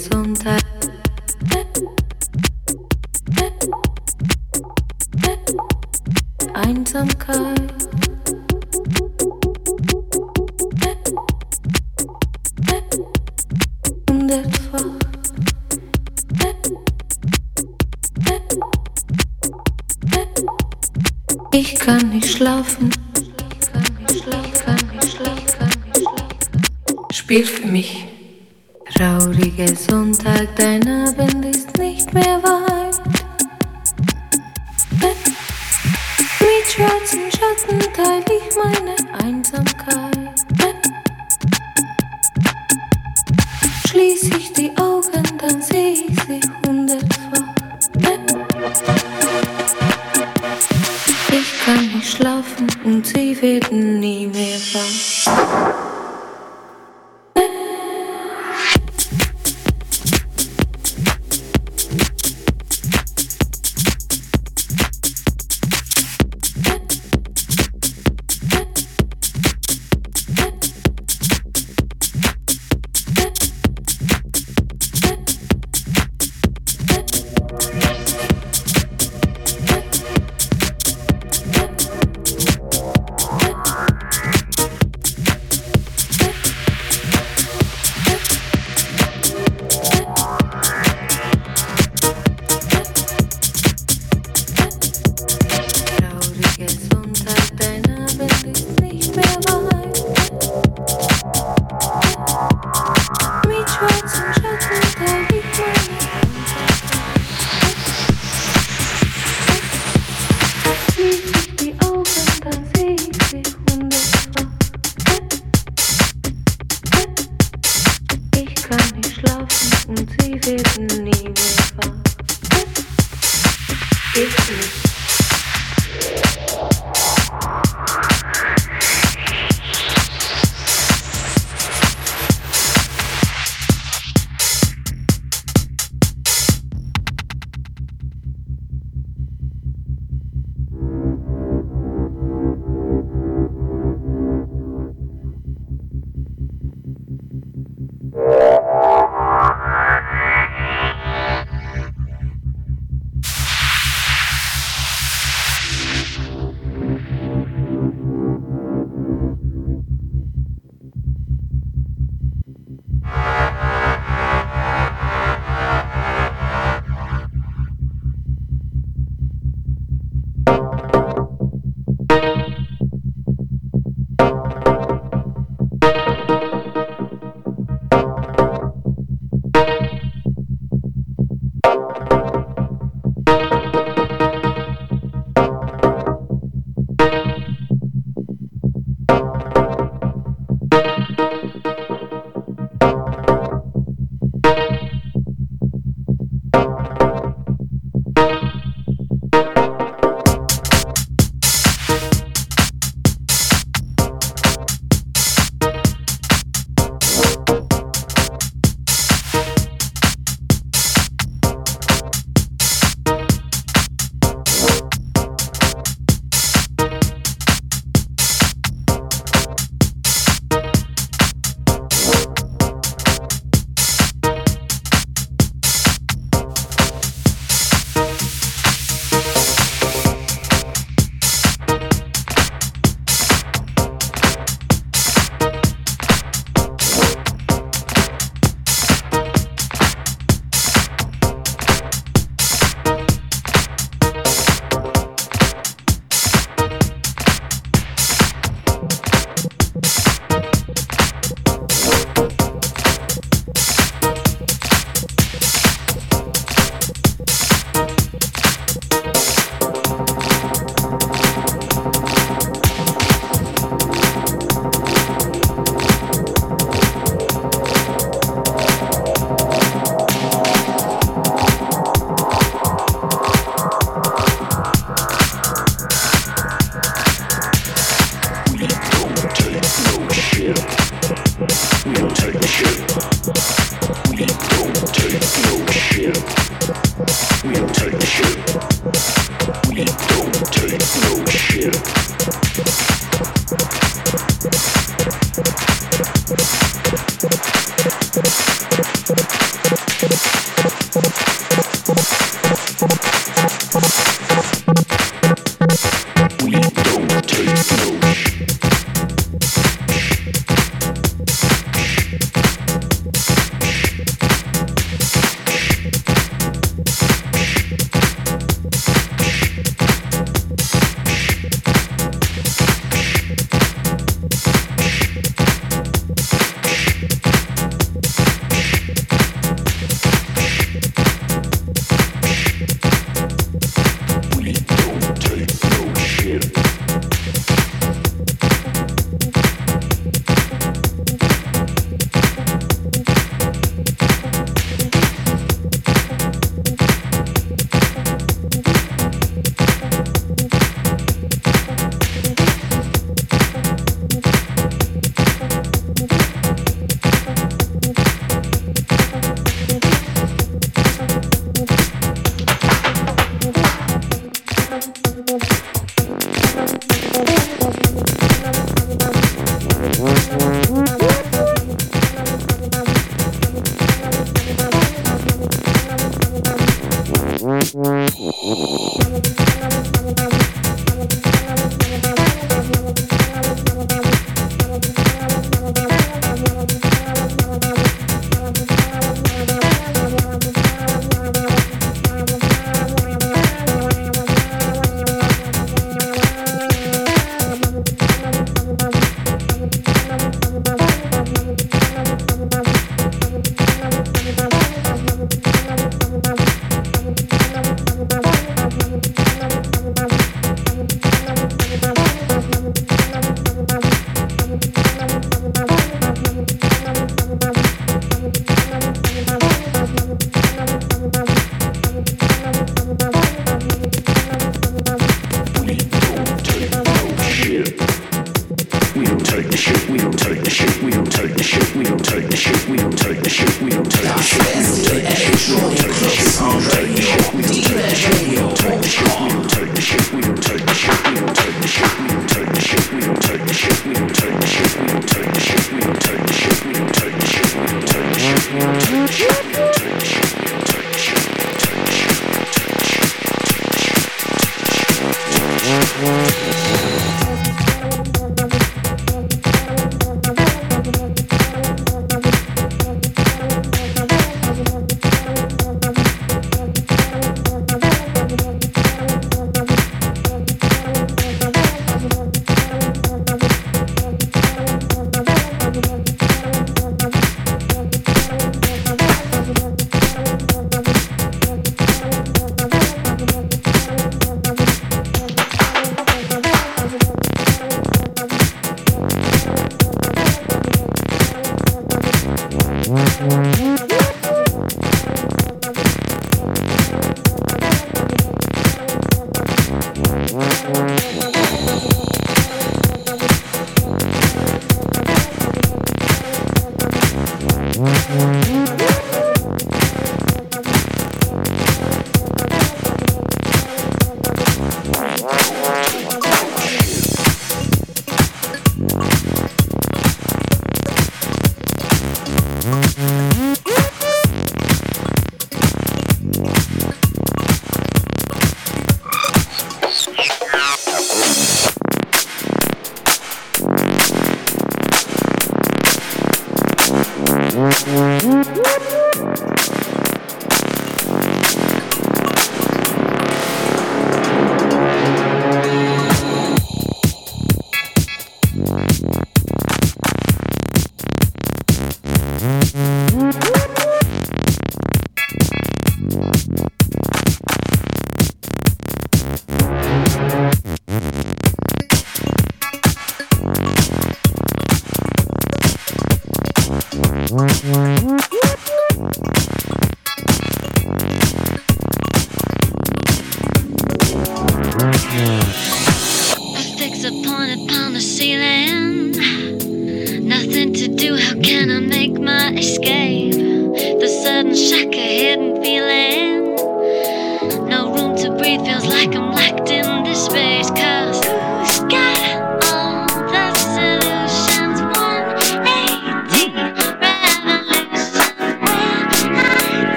Sonntag. Einsamkeit. Hundertfach. Ich kann nicht schlafen. Spiel für mich. Trauriger Sonntag, dein Abend ist nicht mehr weit. Mit schwarzen Schatten teile ich meine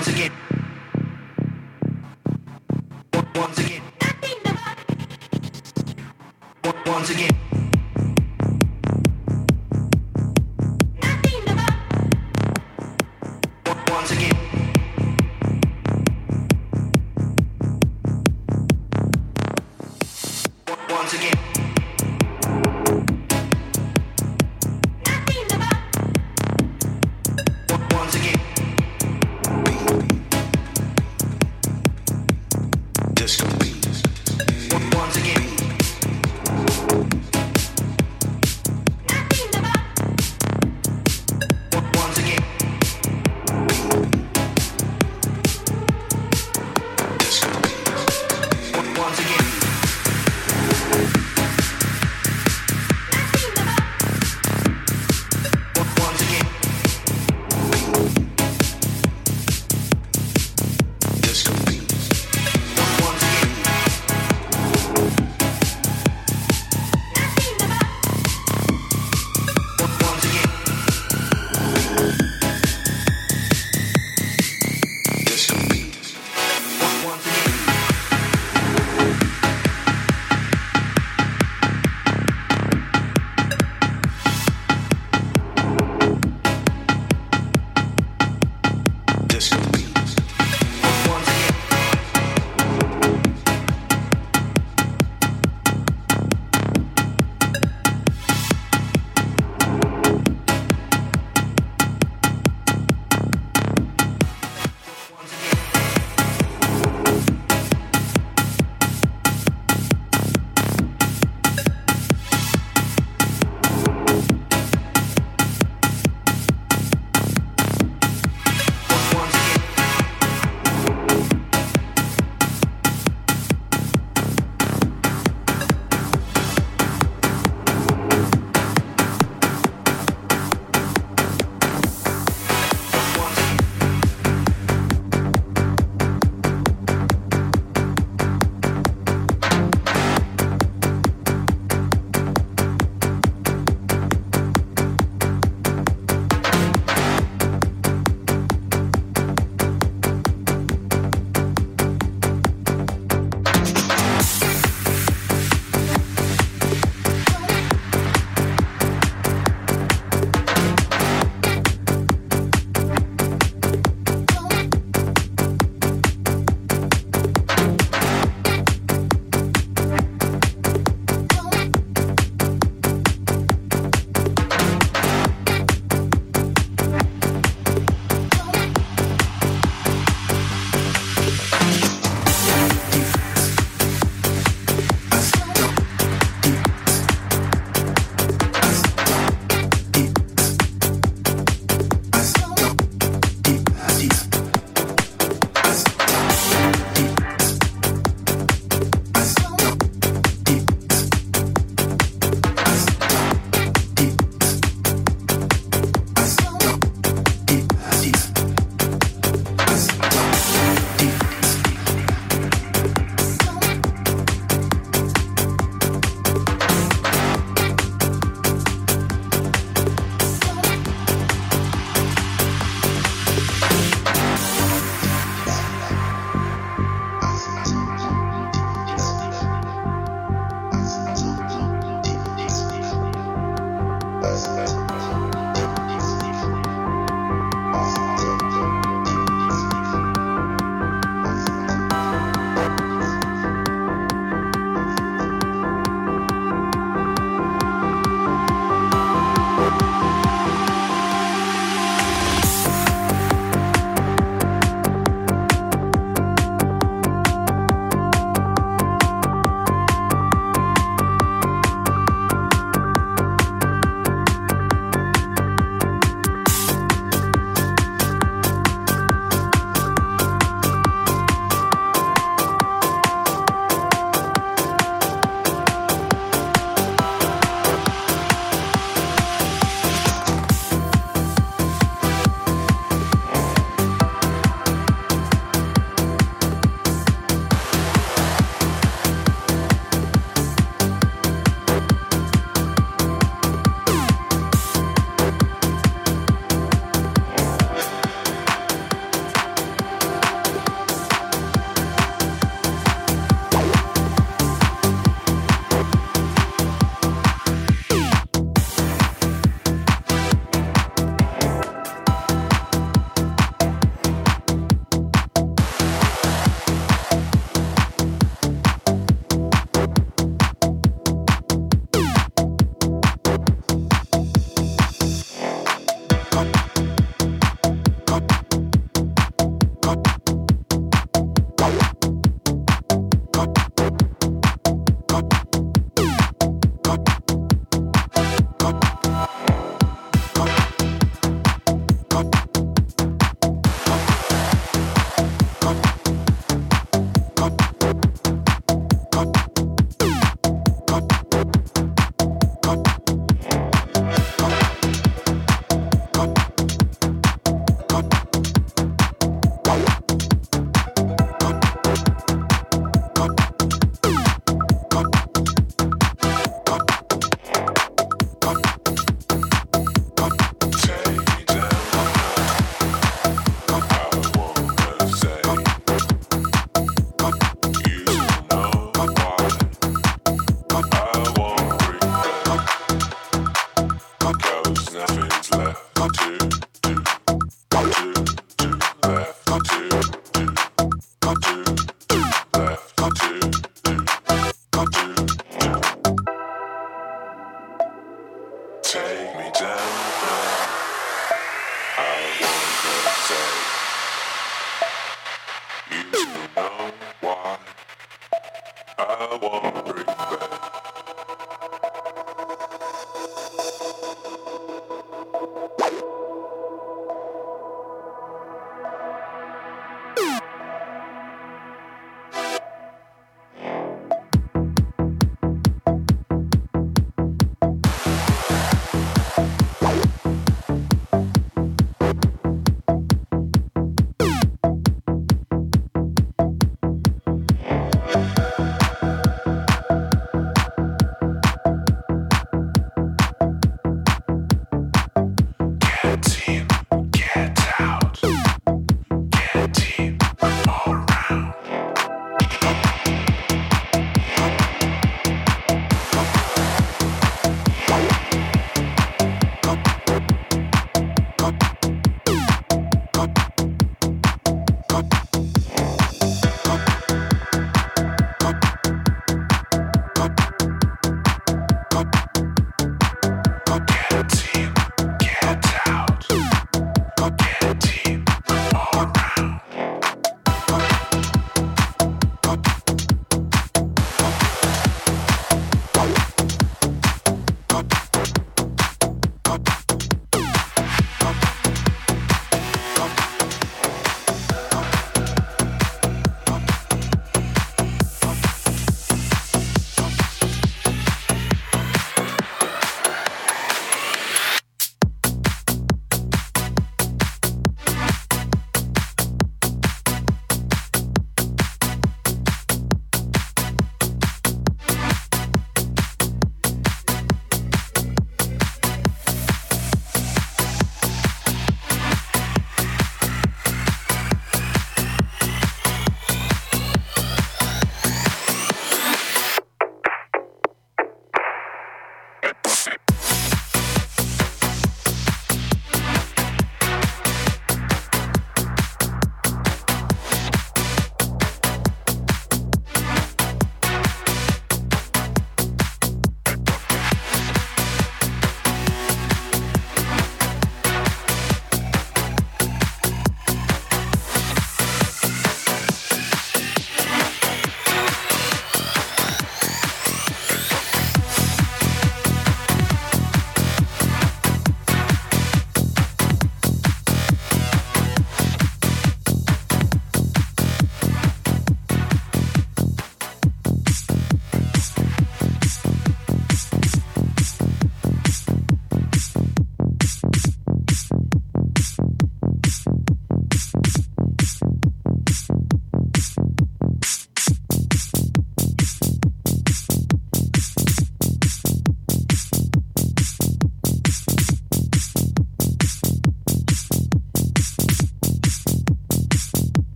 once again.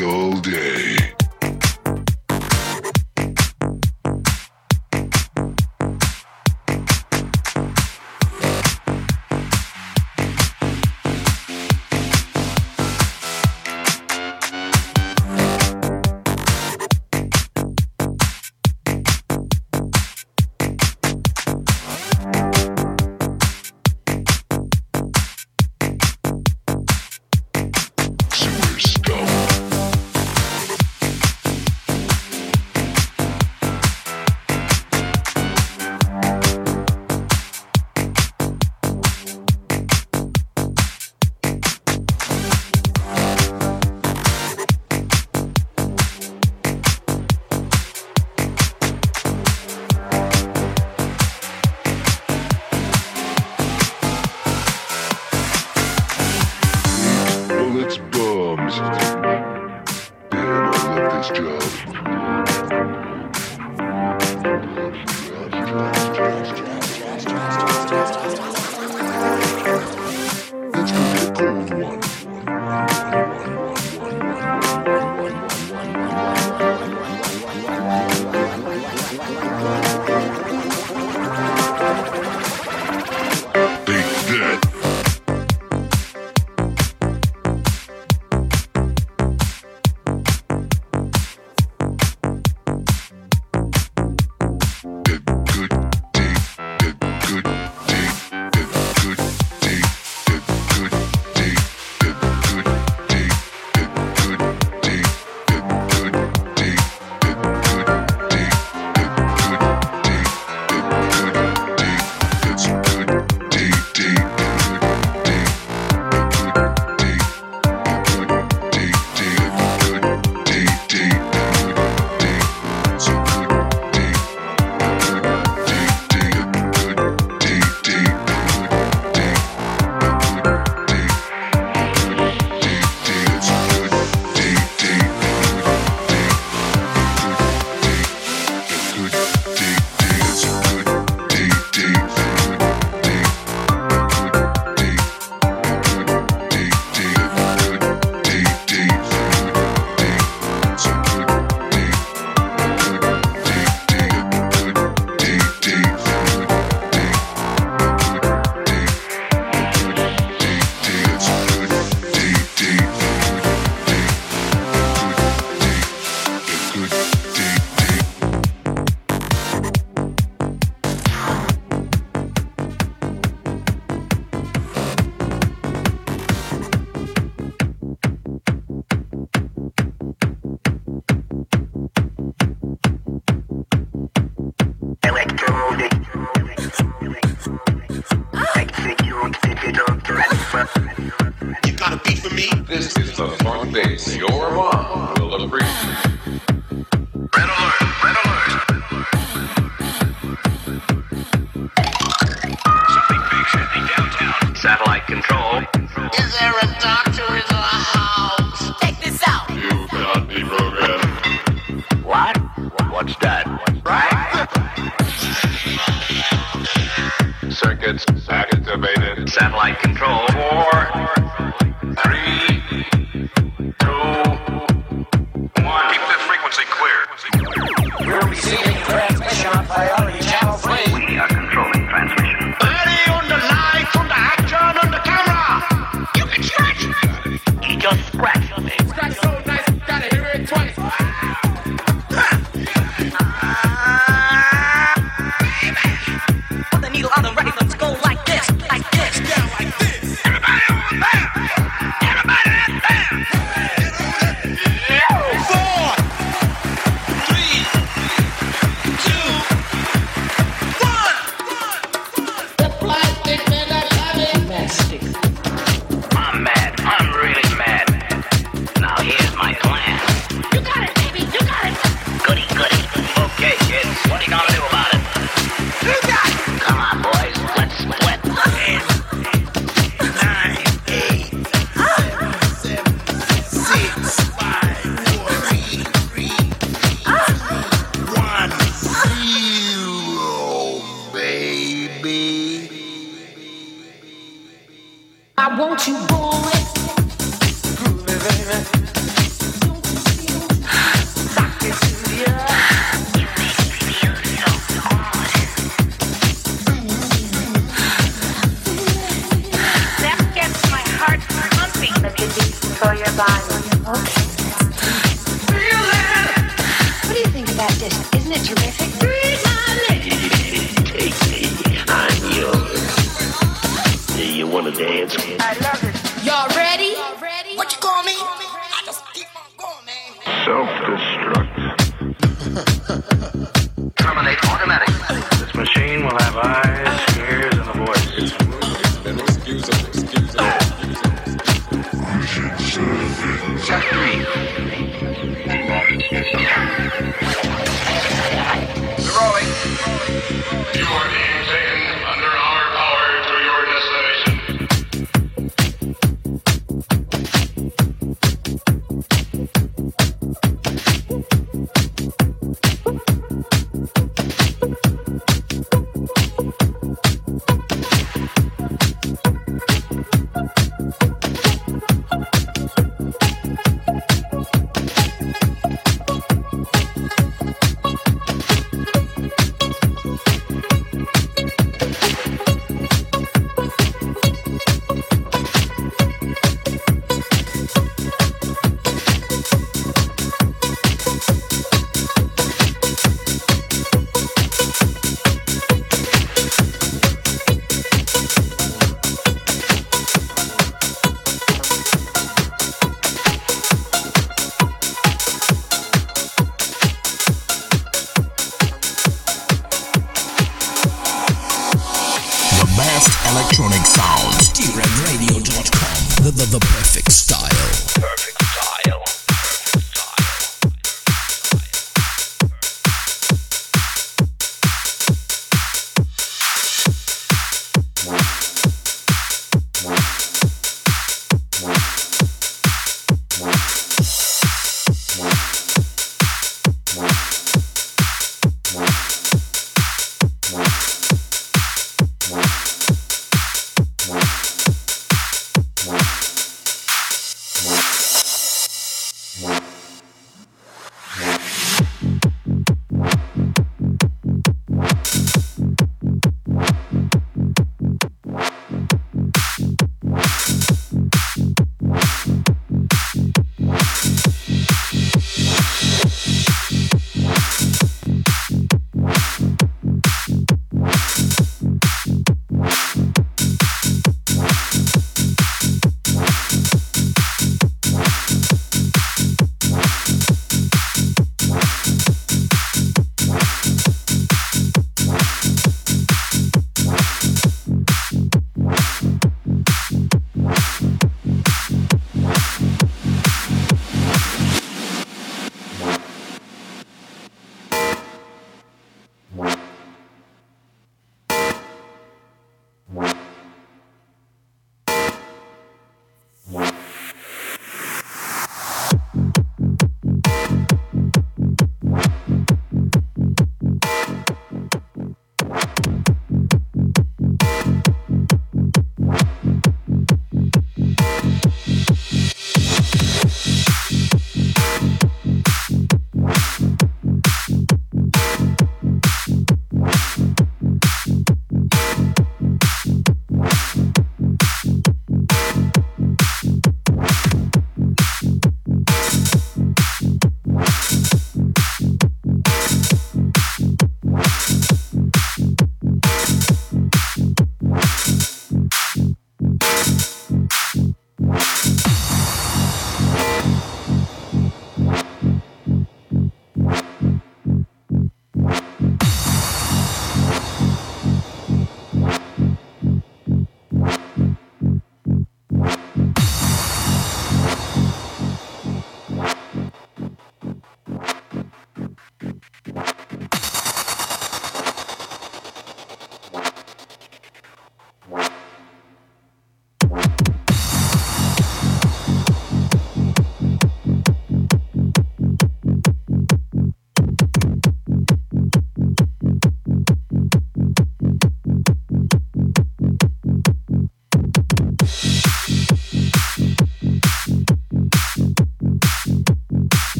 All day.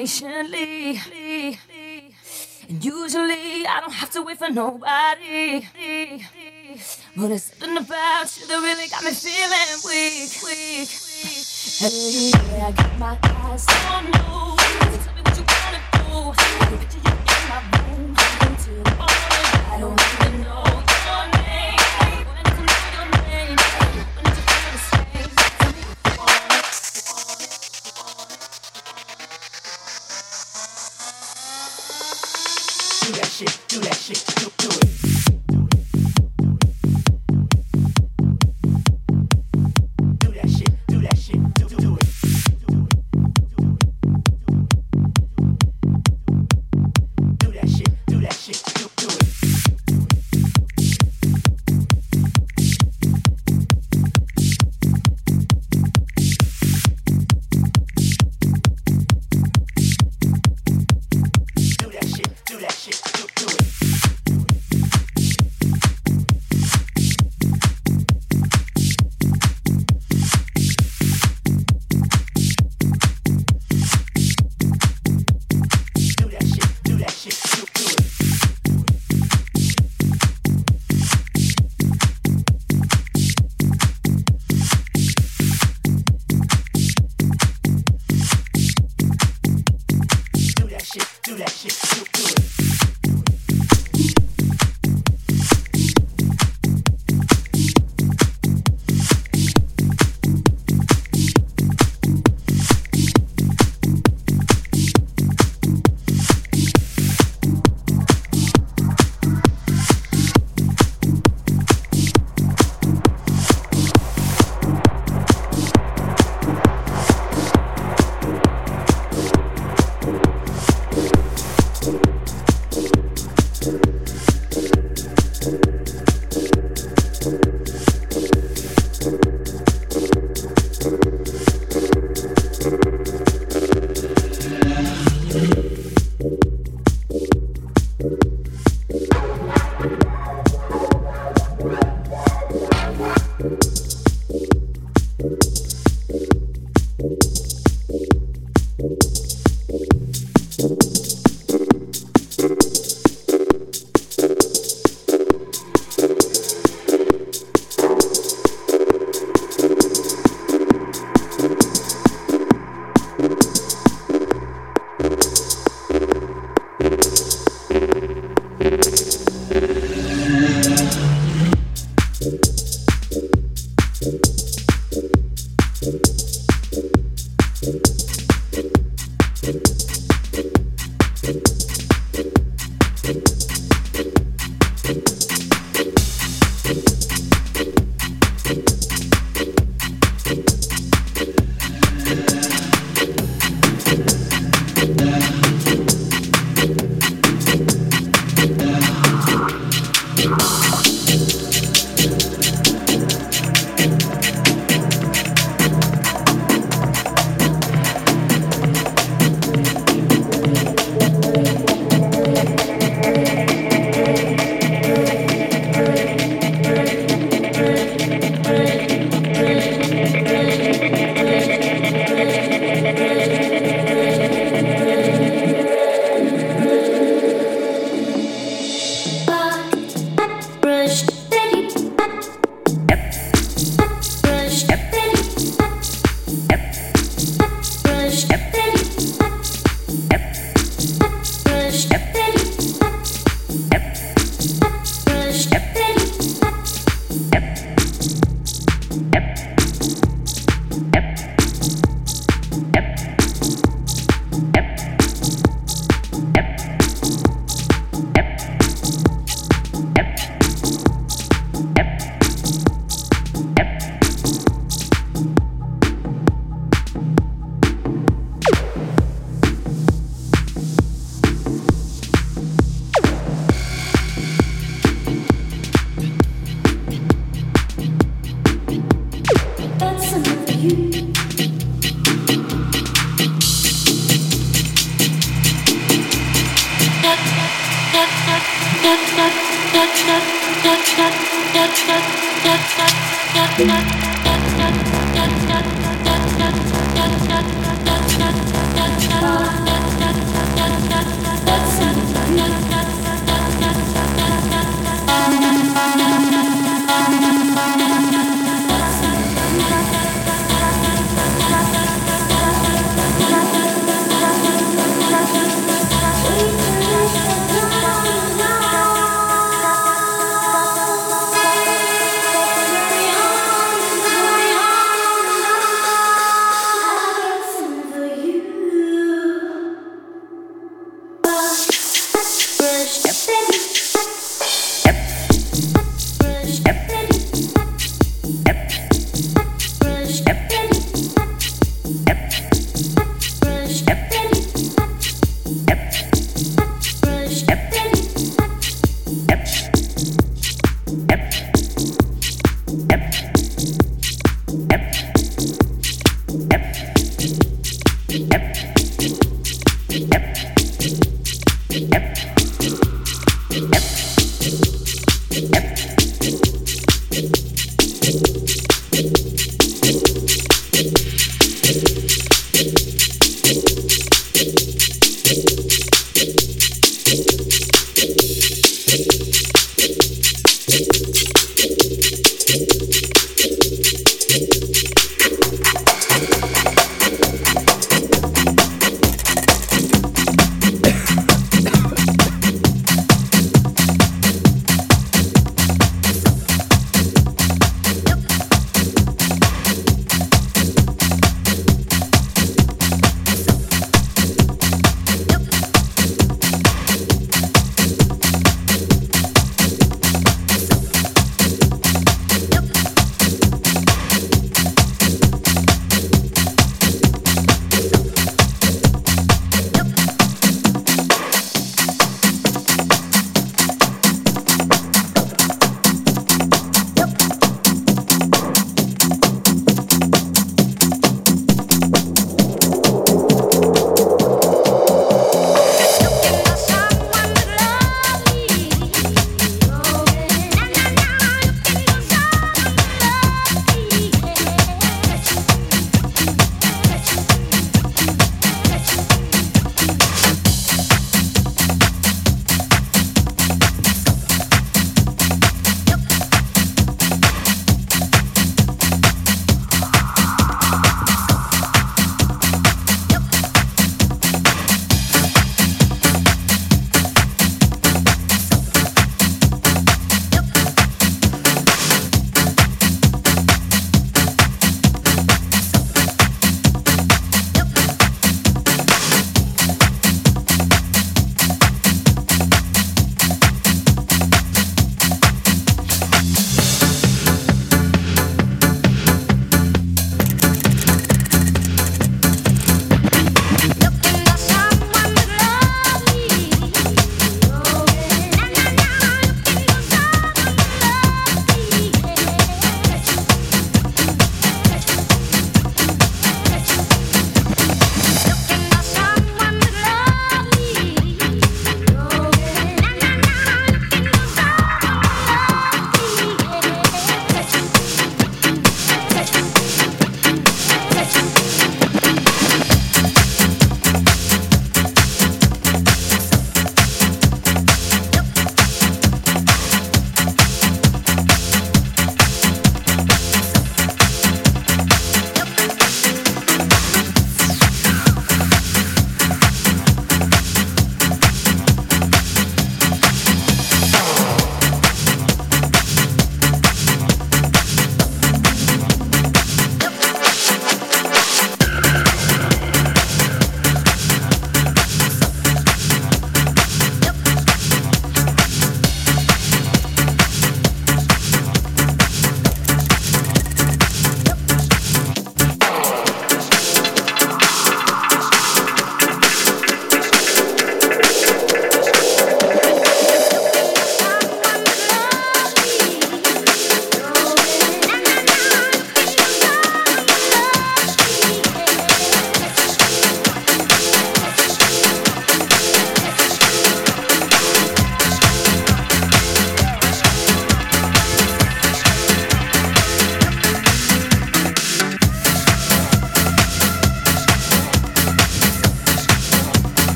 patiently. And usually I don't have to wait for nobody. But there's something about you that really got me feeling weak, weak. Hey, yeah, I got my eyes on you. Tell me what you wanna do.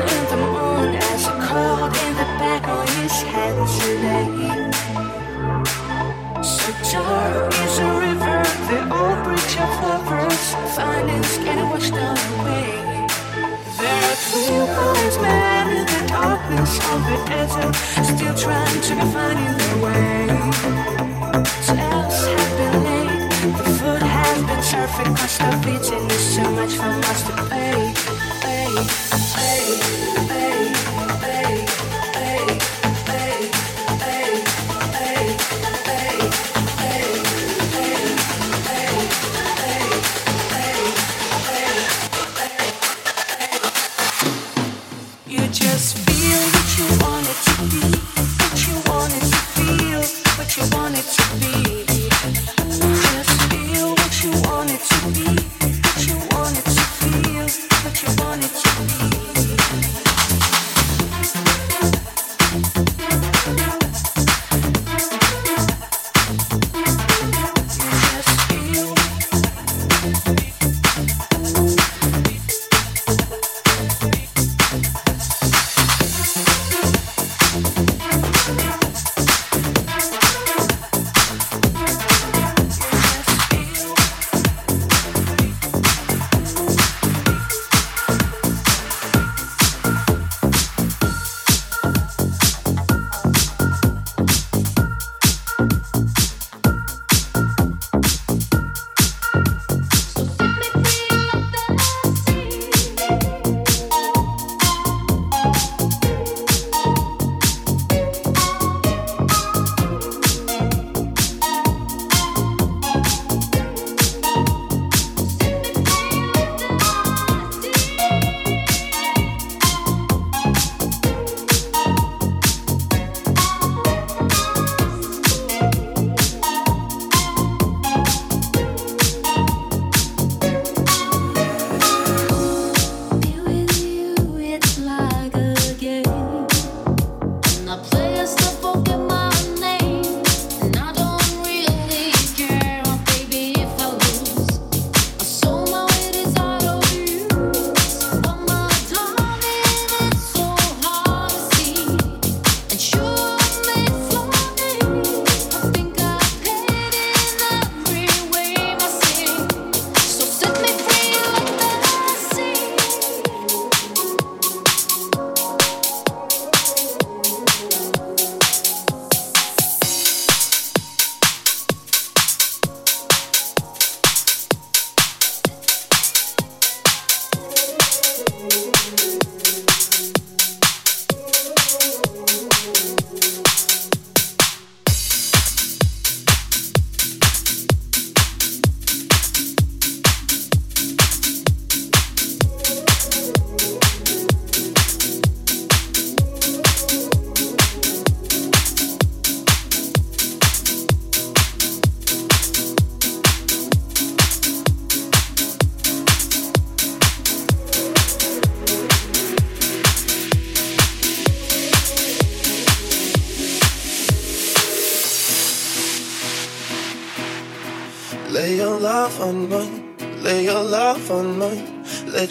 in the moon as a cold in the back of his head today. So dark is a river, the old bridge of lovers, finance getting washed away. There are two boys men in the darkness of the desert, still trying to find their way. Tales have been late, the food has been served, cost of eating is so much for us to pay.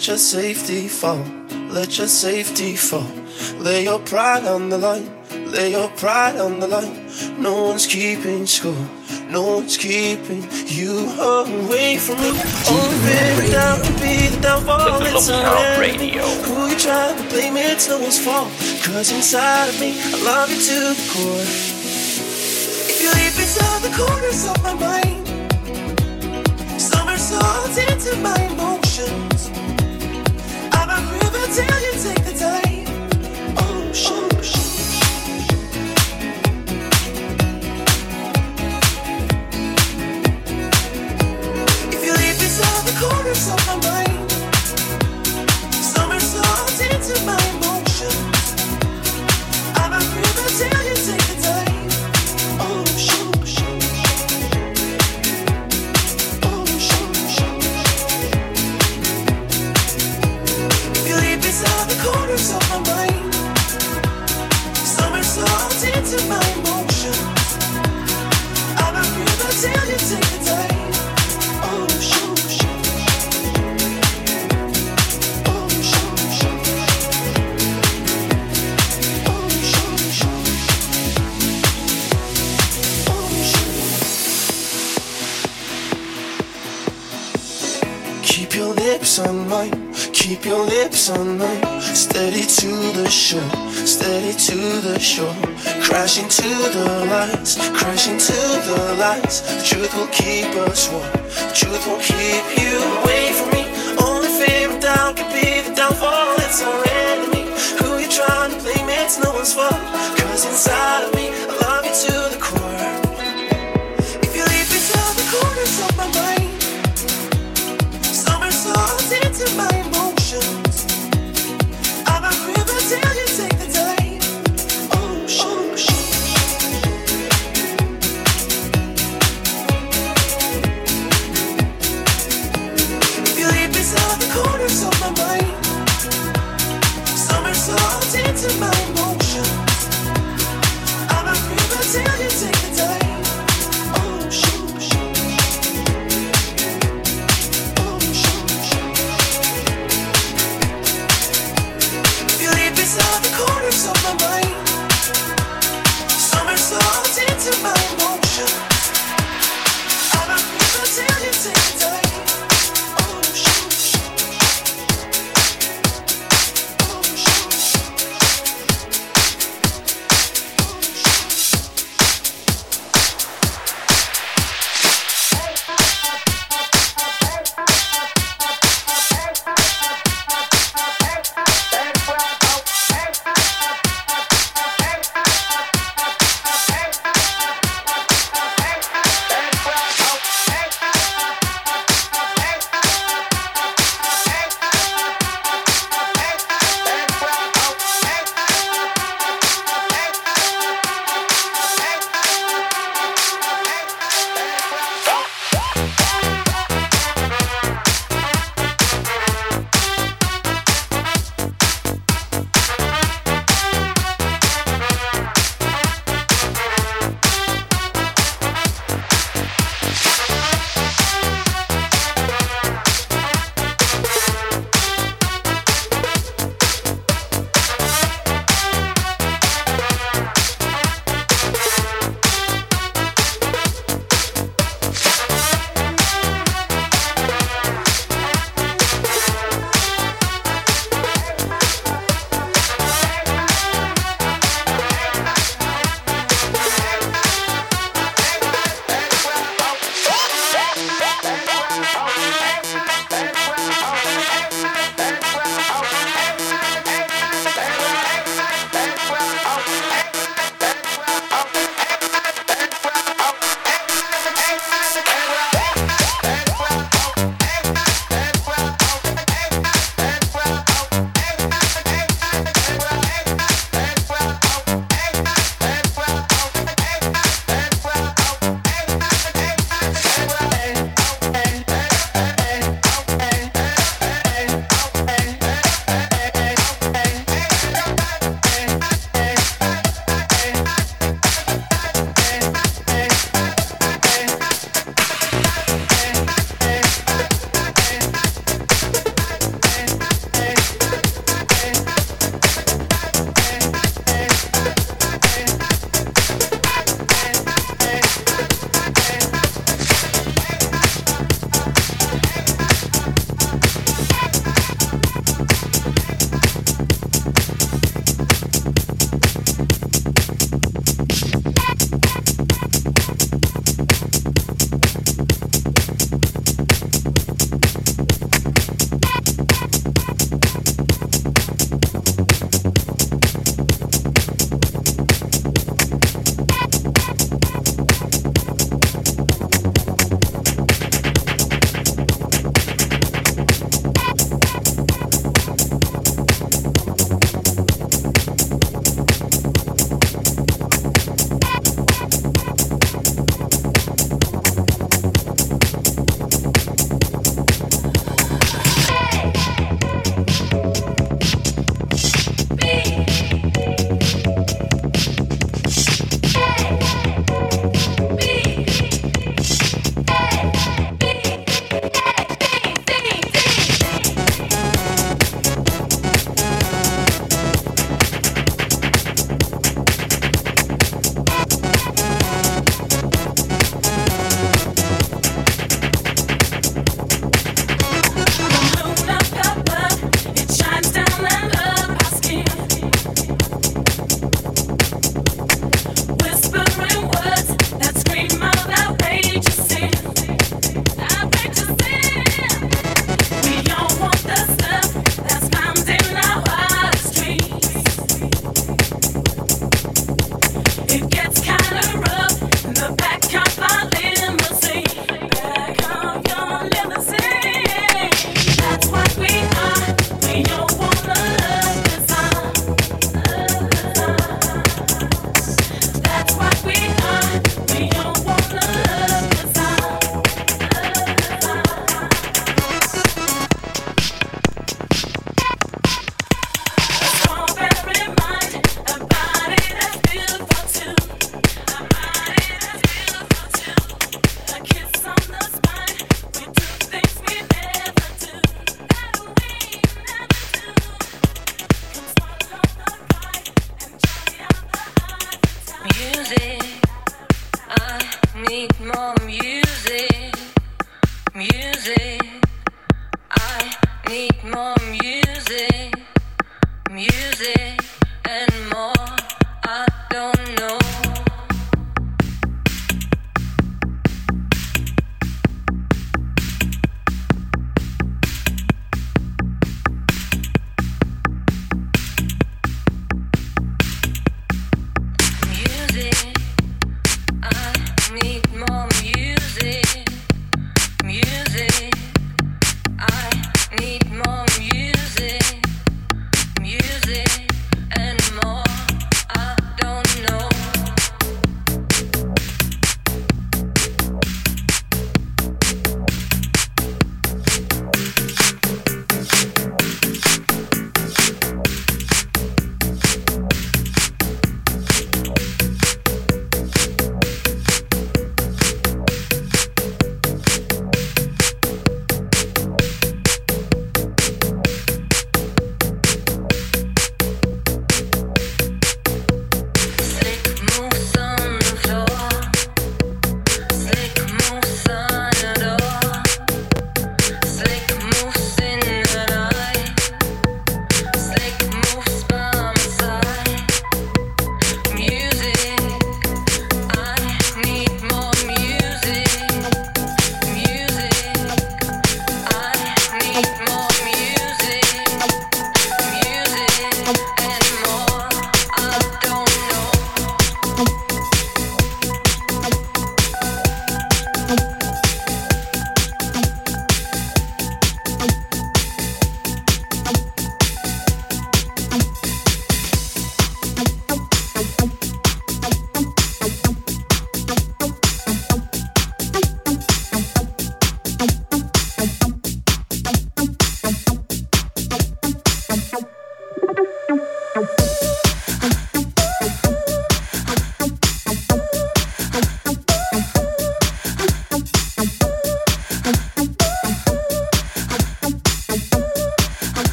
Let your safety fall, let your safety fall. Lay your pride on the line, lay your pride on the line. No one's keeping score, no one's keeping you away from me. Oh, Only baby down to be the downfall. It's Sound Radio. Who you trying to blame? It's no one's fault. Cause inside of me, I love you to the core. If you leave inside the corners of my mind, somersaults into my emotions. Crashing to the lights, crashing to the lights. The truth will keep us warm, the truth will keep you away from me. Only favorite down can be the downfall, it's our enemy. Who you trying to blame? It's no one's fault.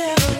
This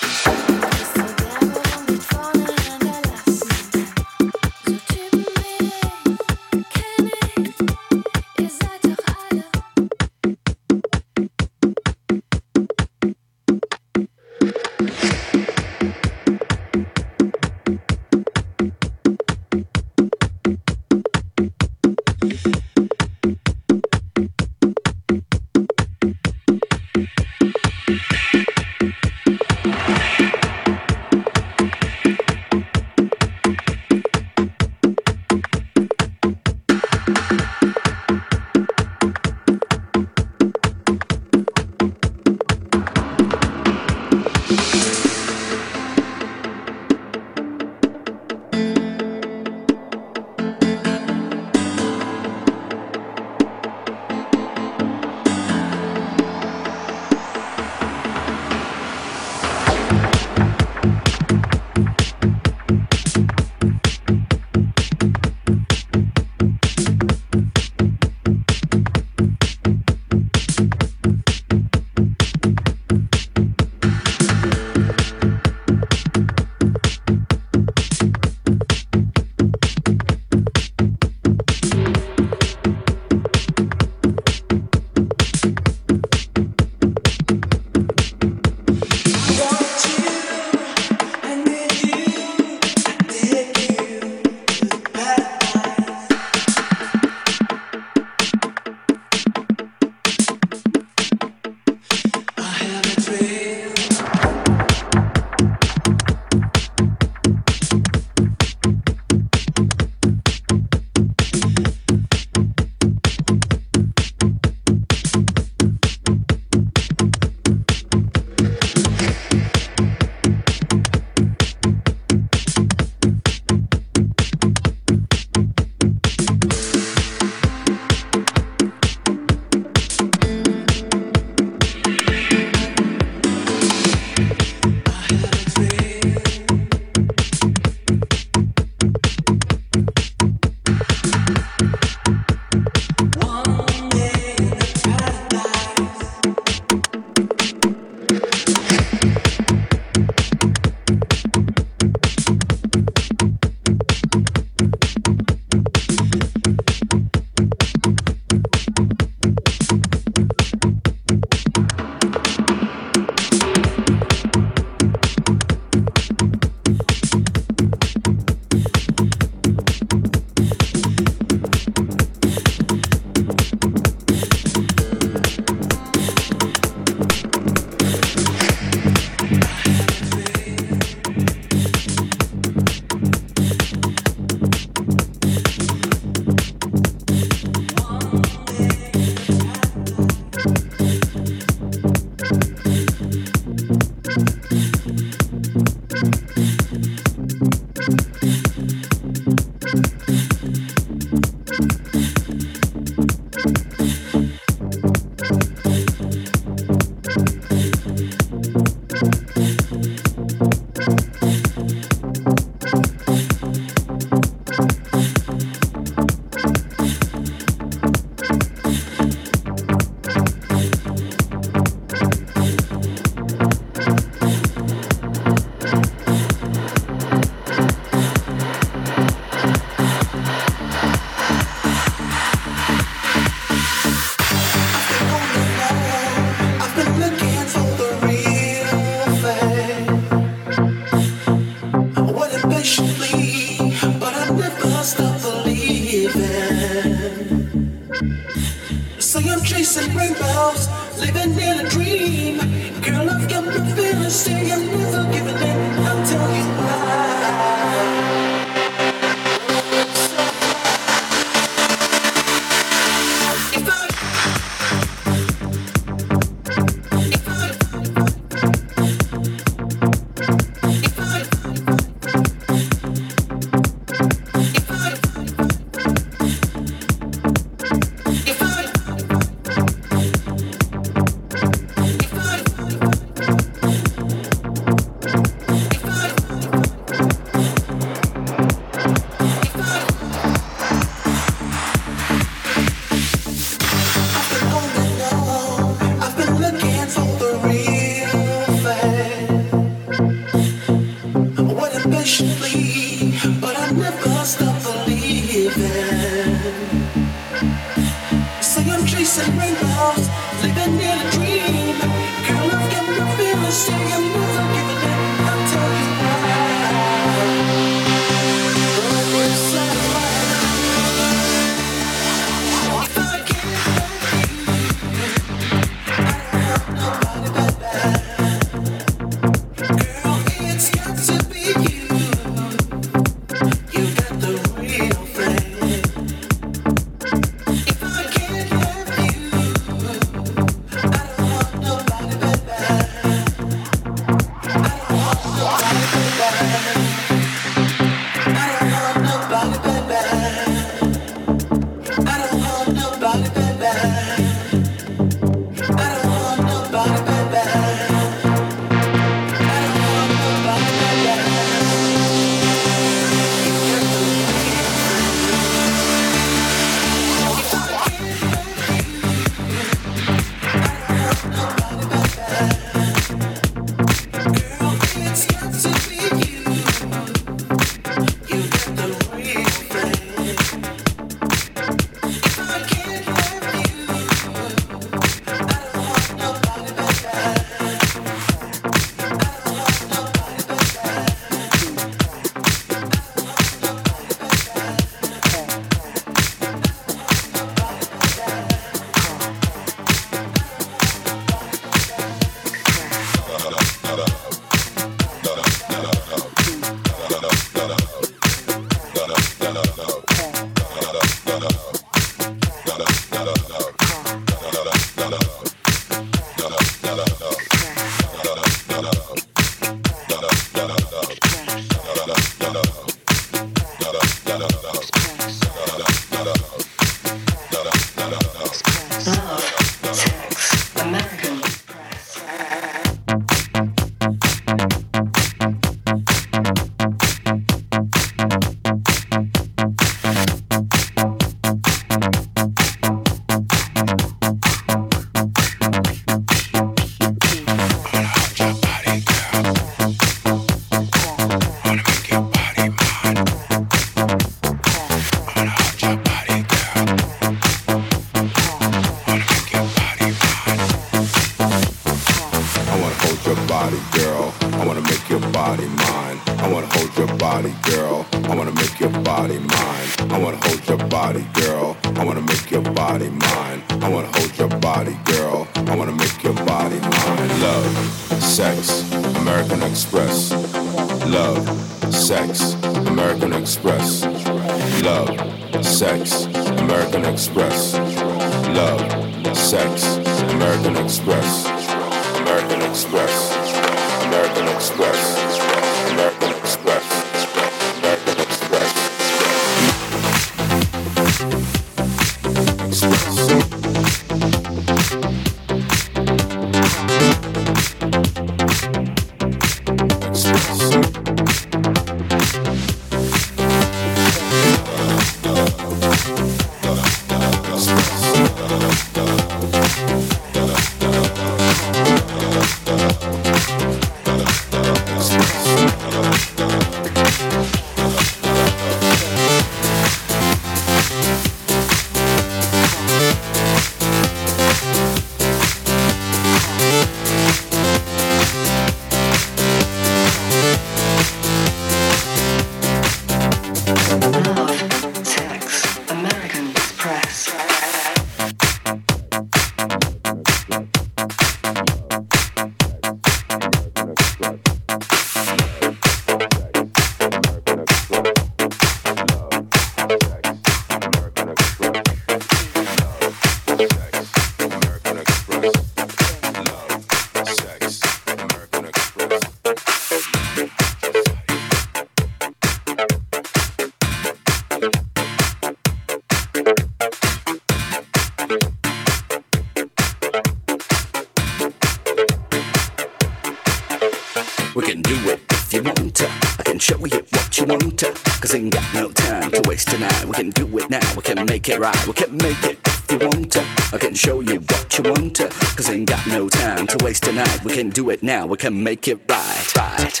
right. We can make it if you want to. I can show you what you want to. Cause ain't got no time to waste tonight. We can do it now, we can make it right. Right,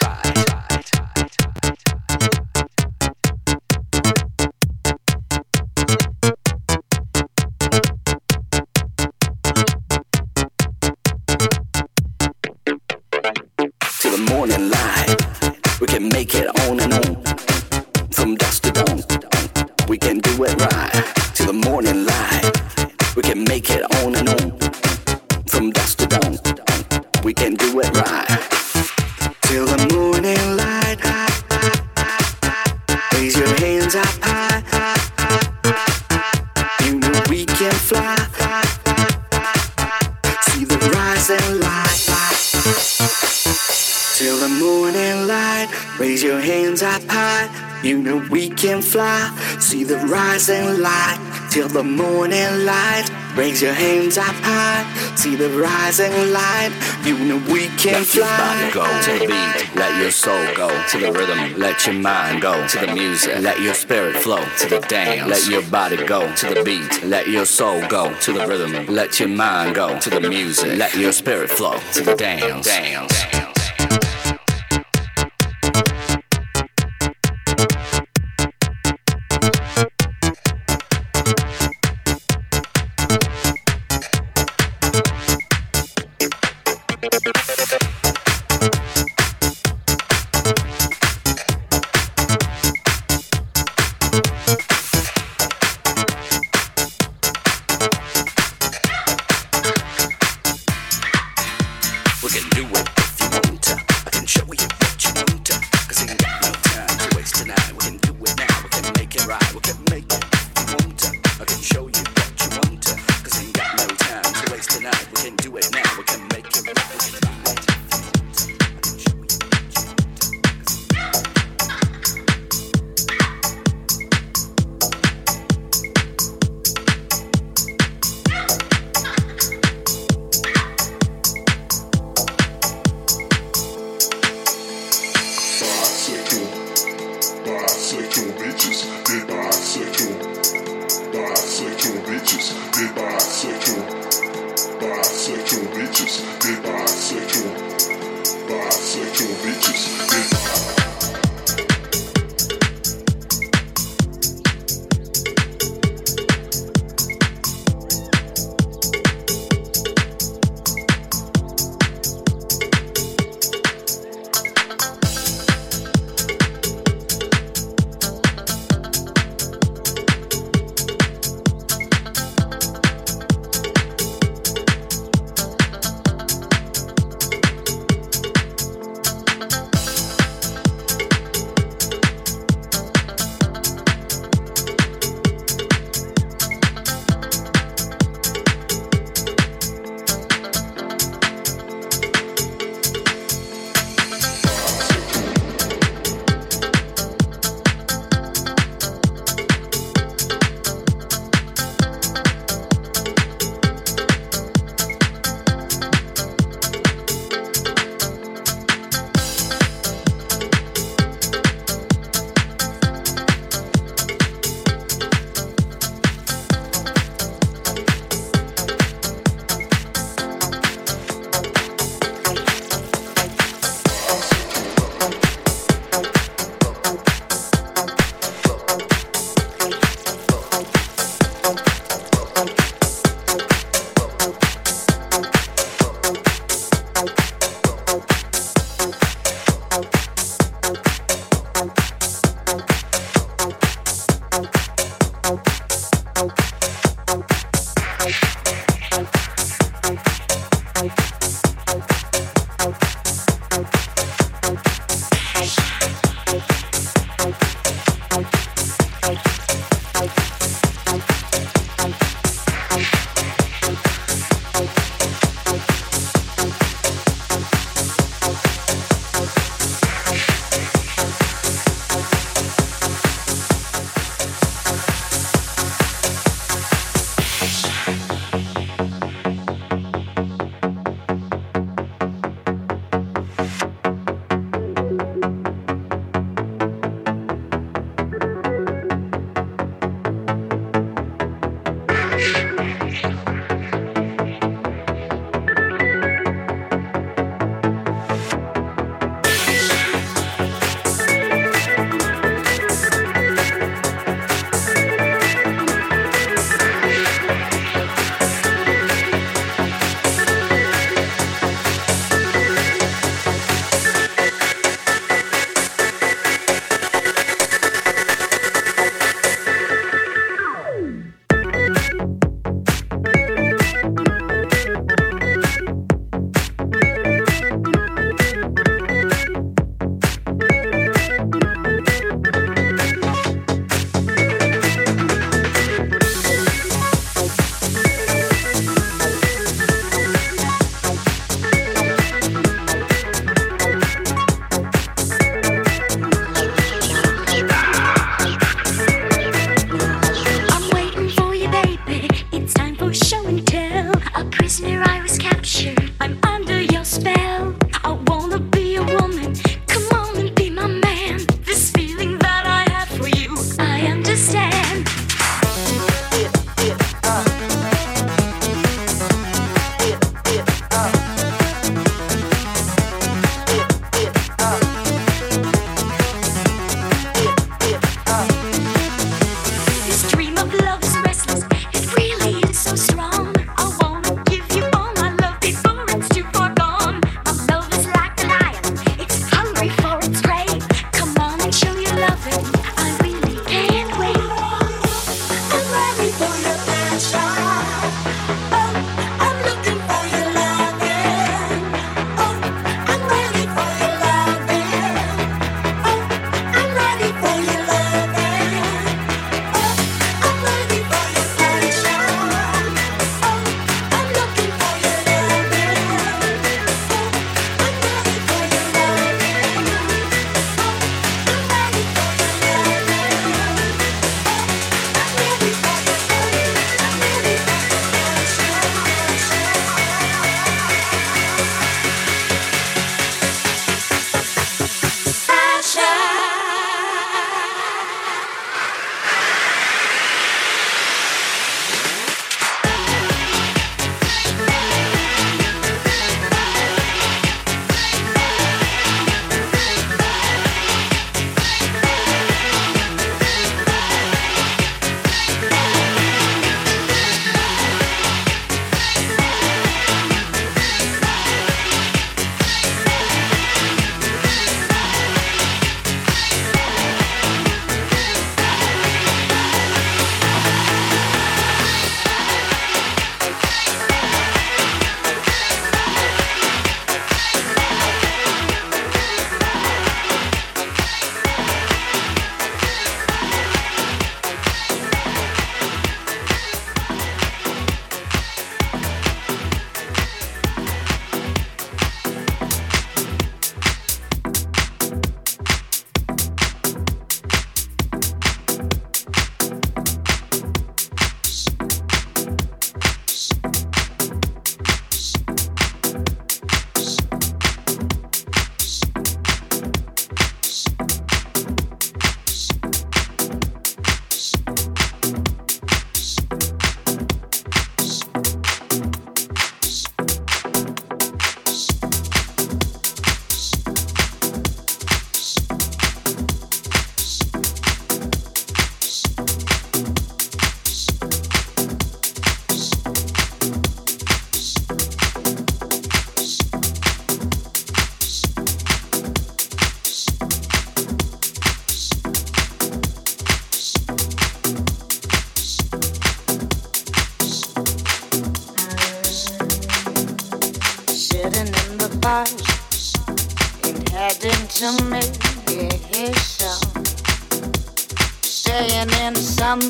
the rising light. Till the morning light, raise your hands up high. See the rising light. You know we can Let your fly. body go to the beat. Let your soul go to the rhythm. Let your mind go to the music. Let your spirit flow to the dance. Let your body go to the beat. Let your soul go to the rhythm. Let your mind go to the music. Let your spirit flow to the dance. Dance.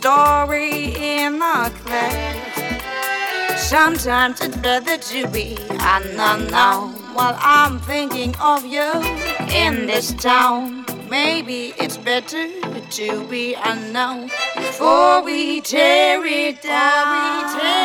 story in the class. Sometimes it's better to be unknown while I'm thinking of you in this town. Maybe it's better to be unknown before we tear it down.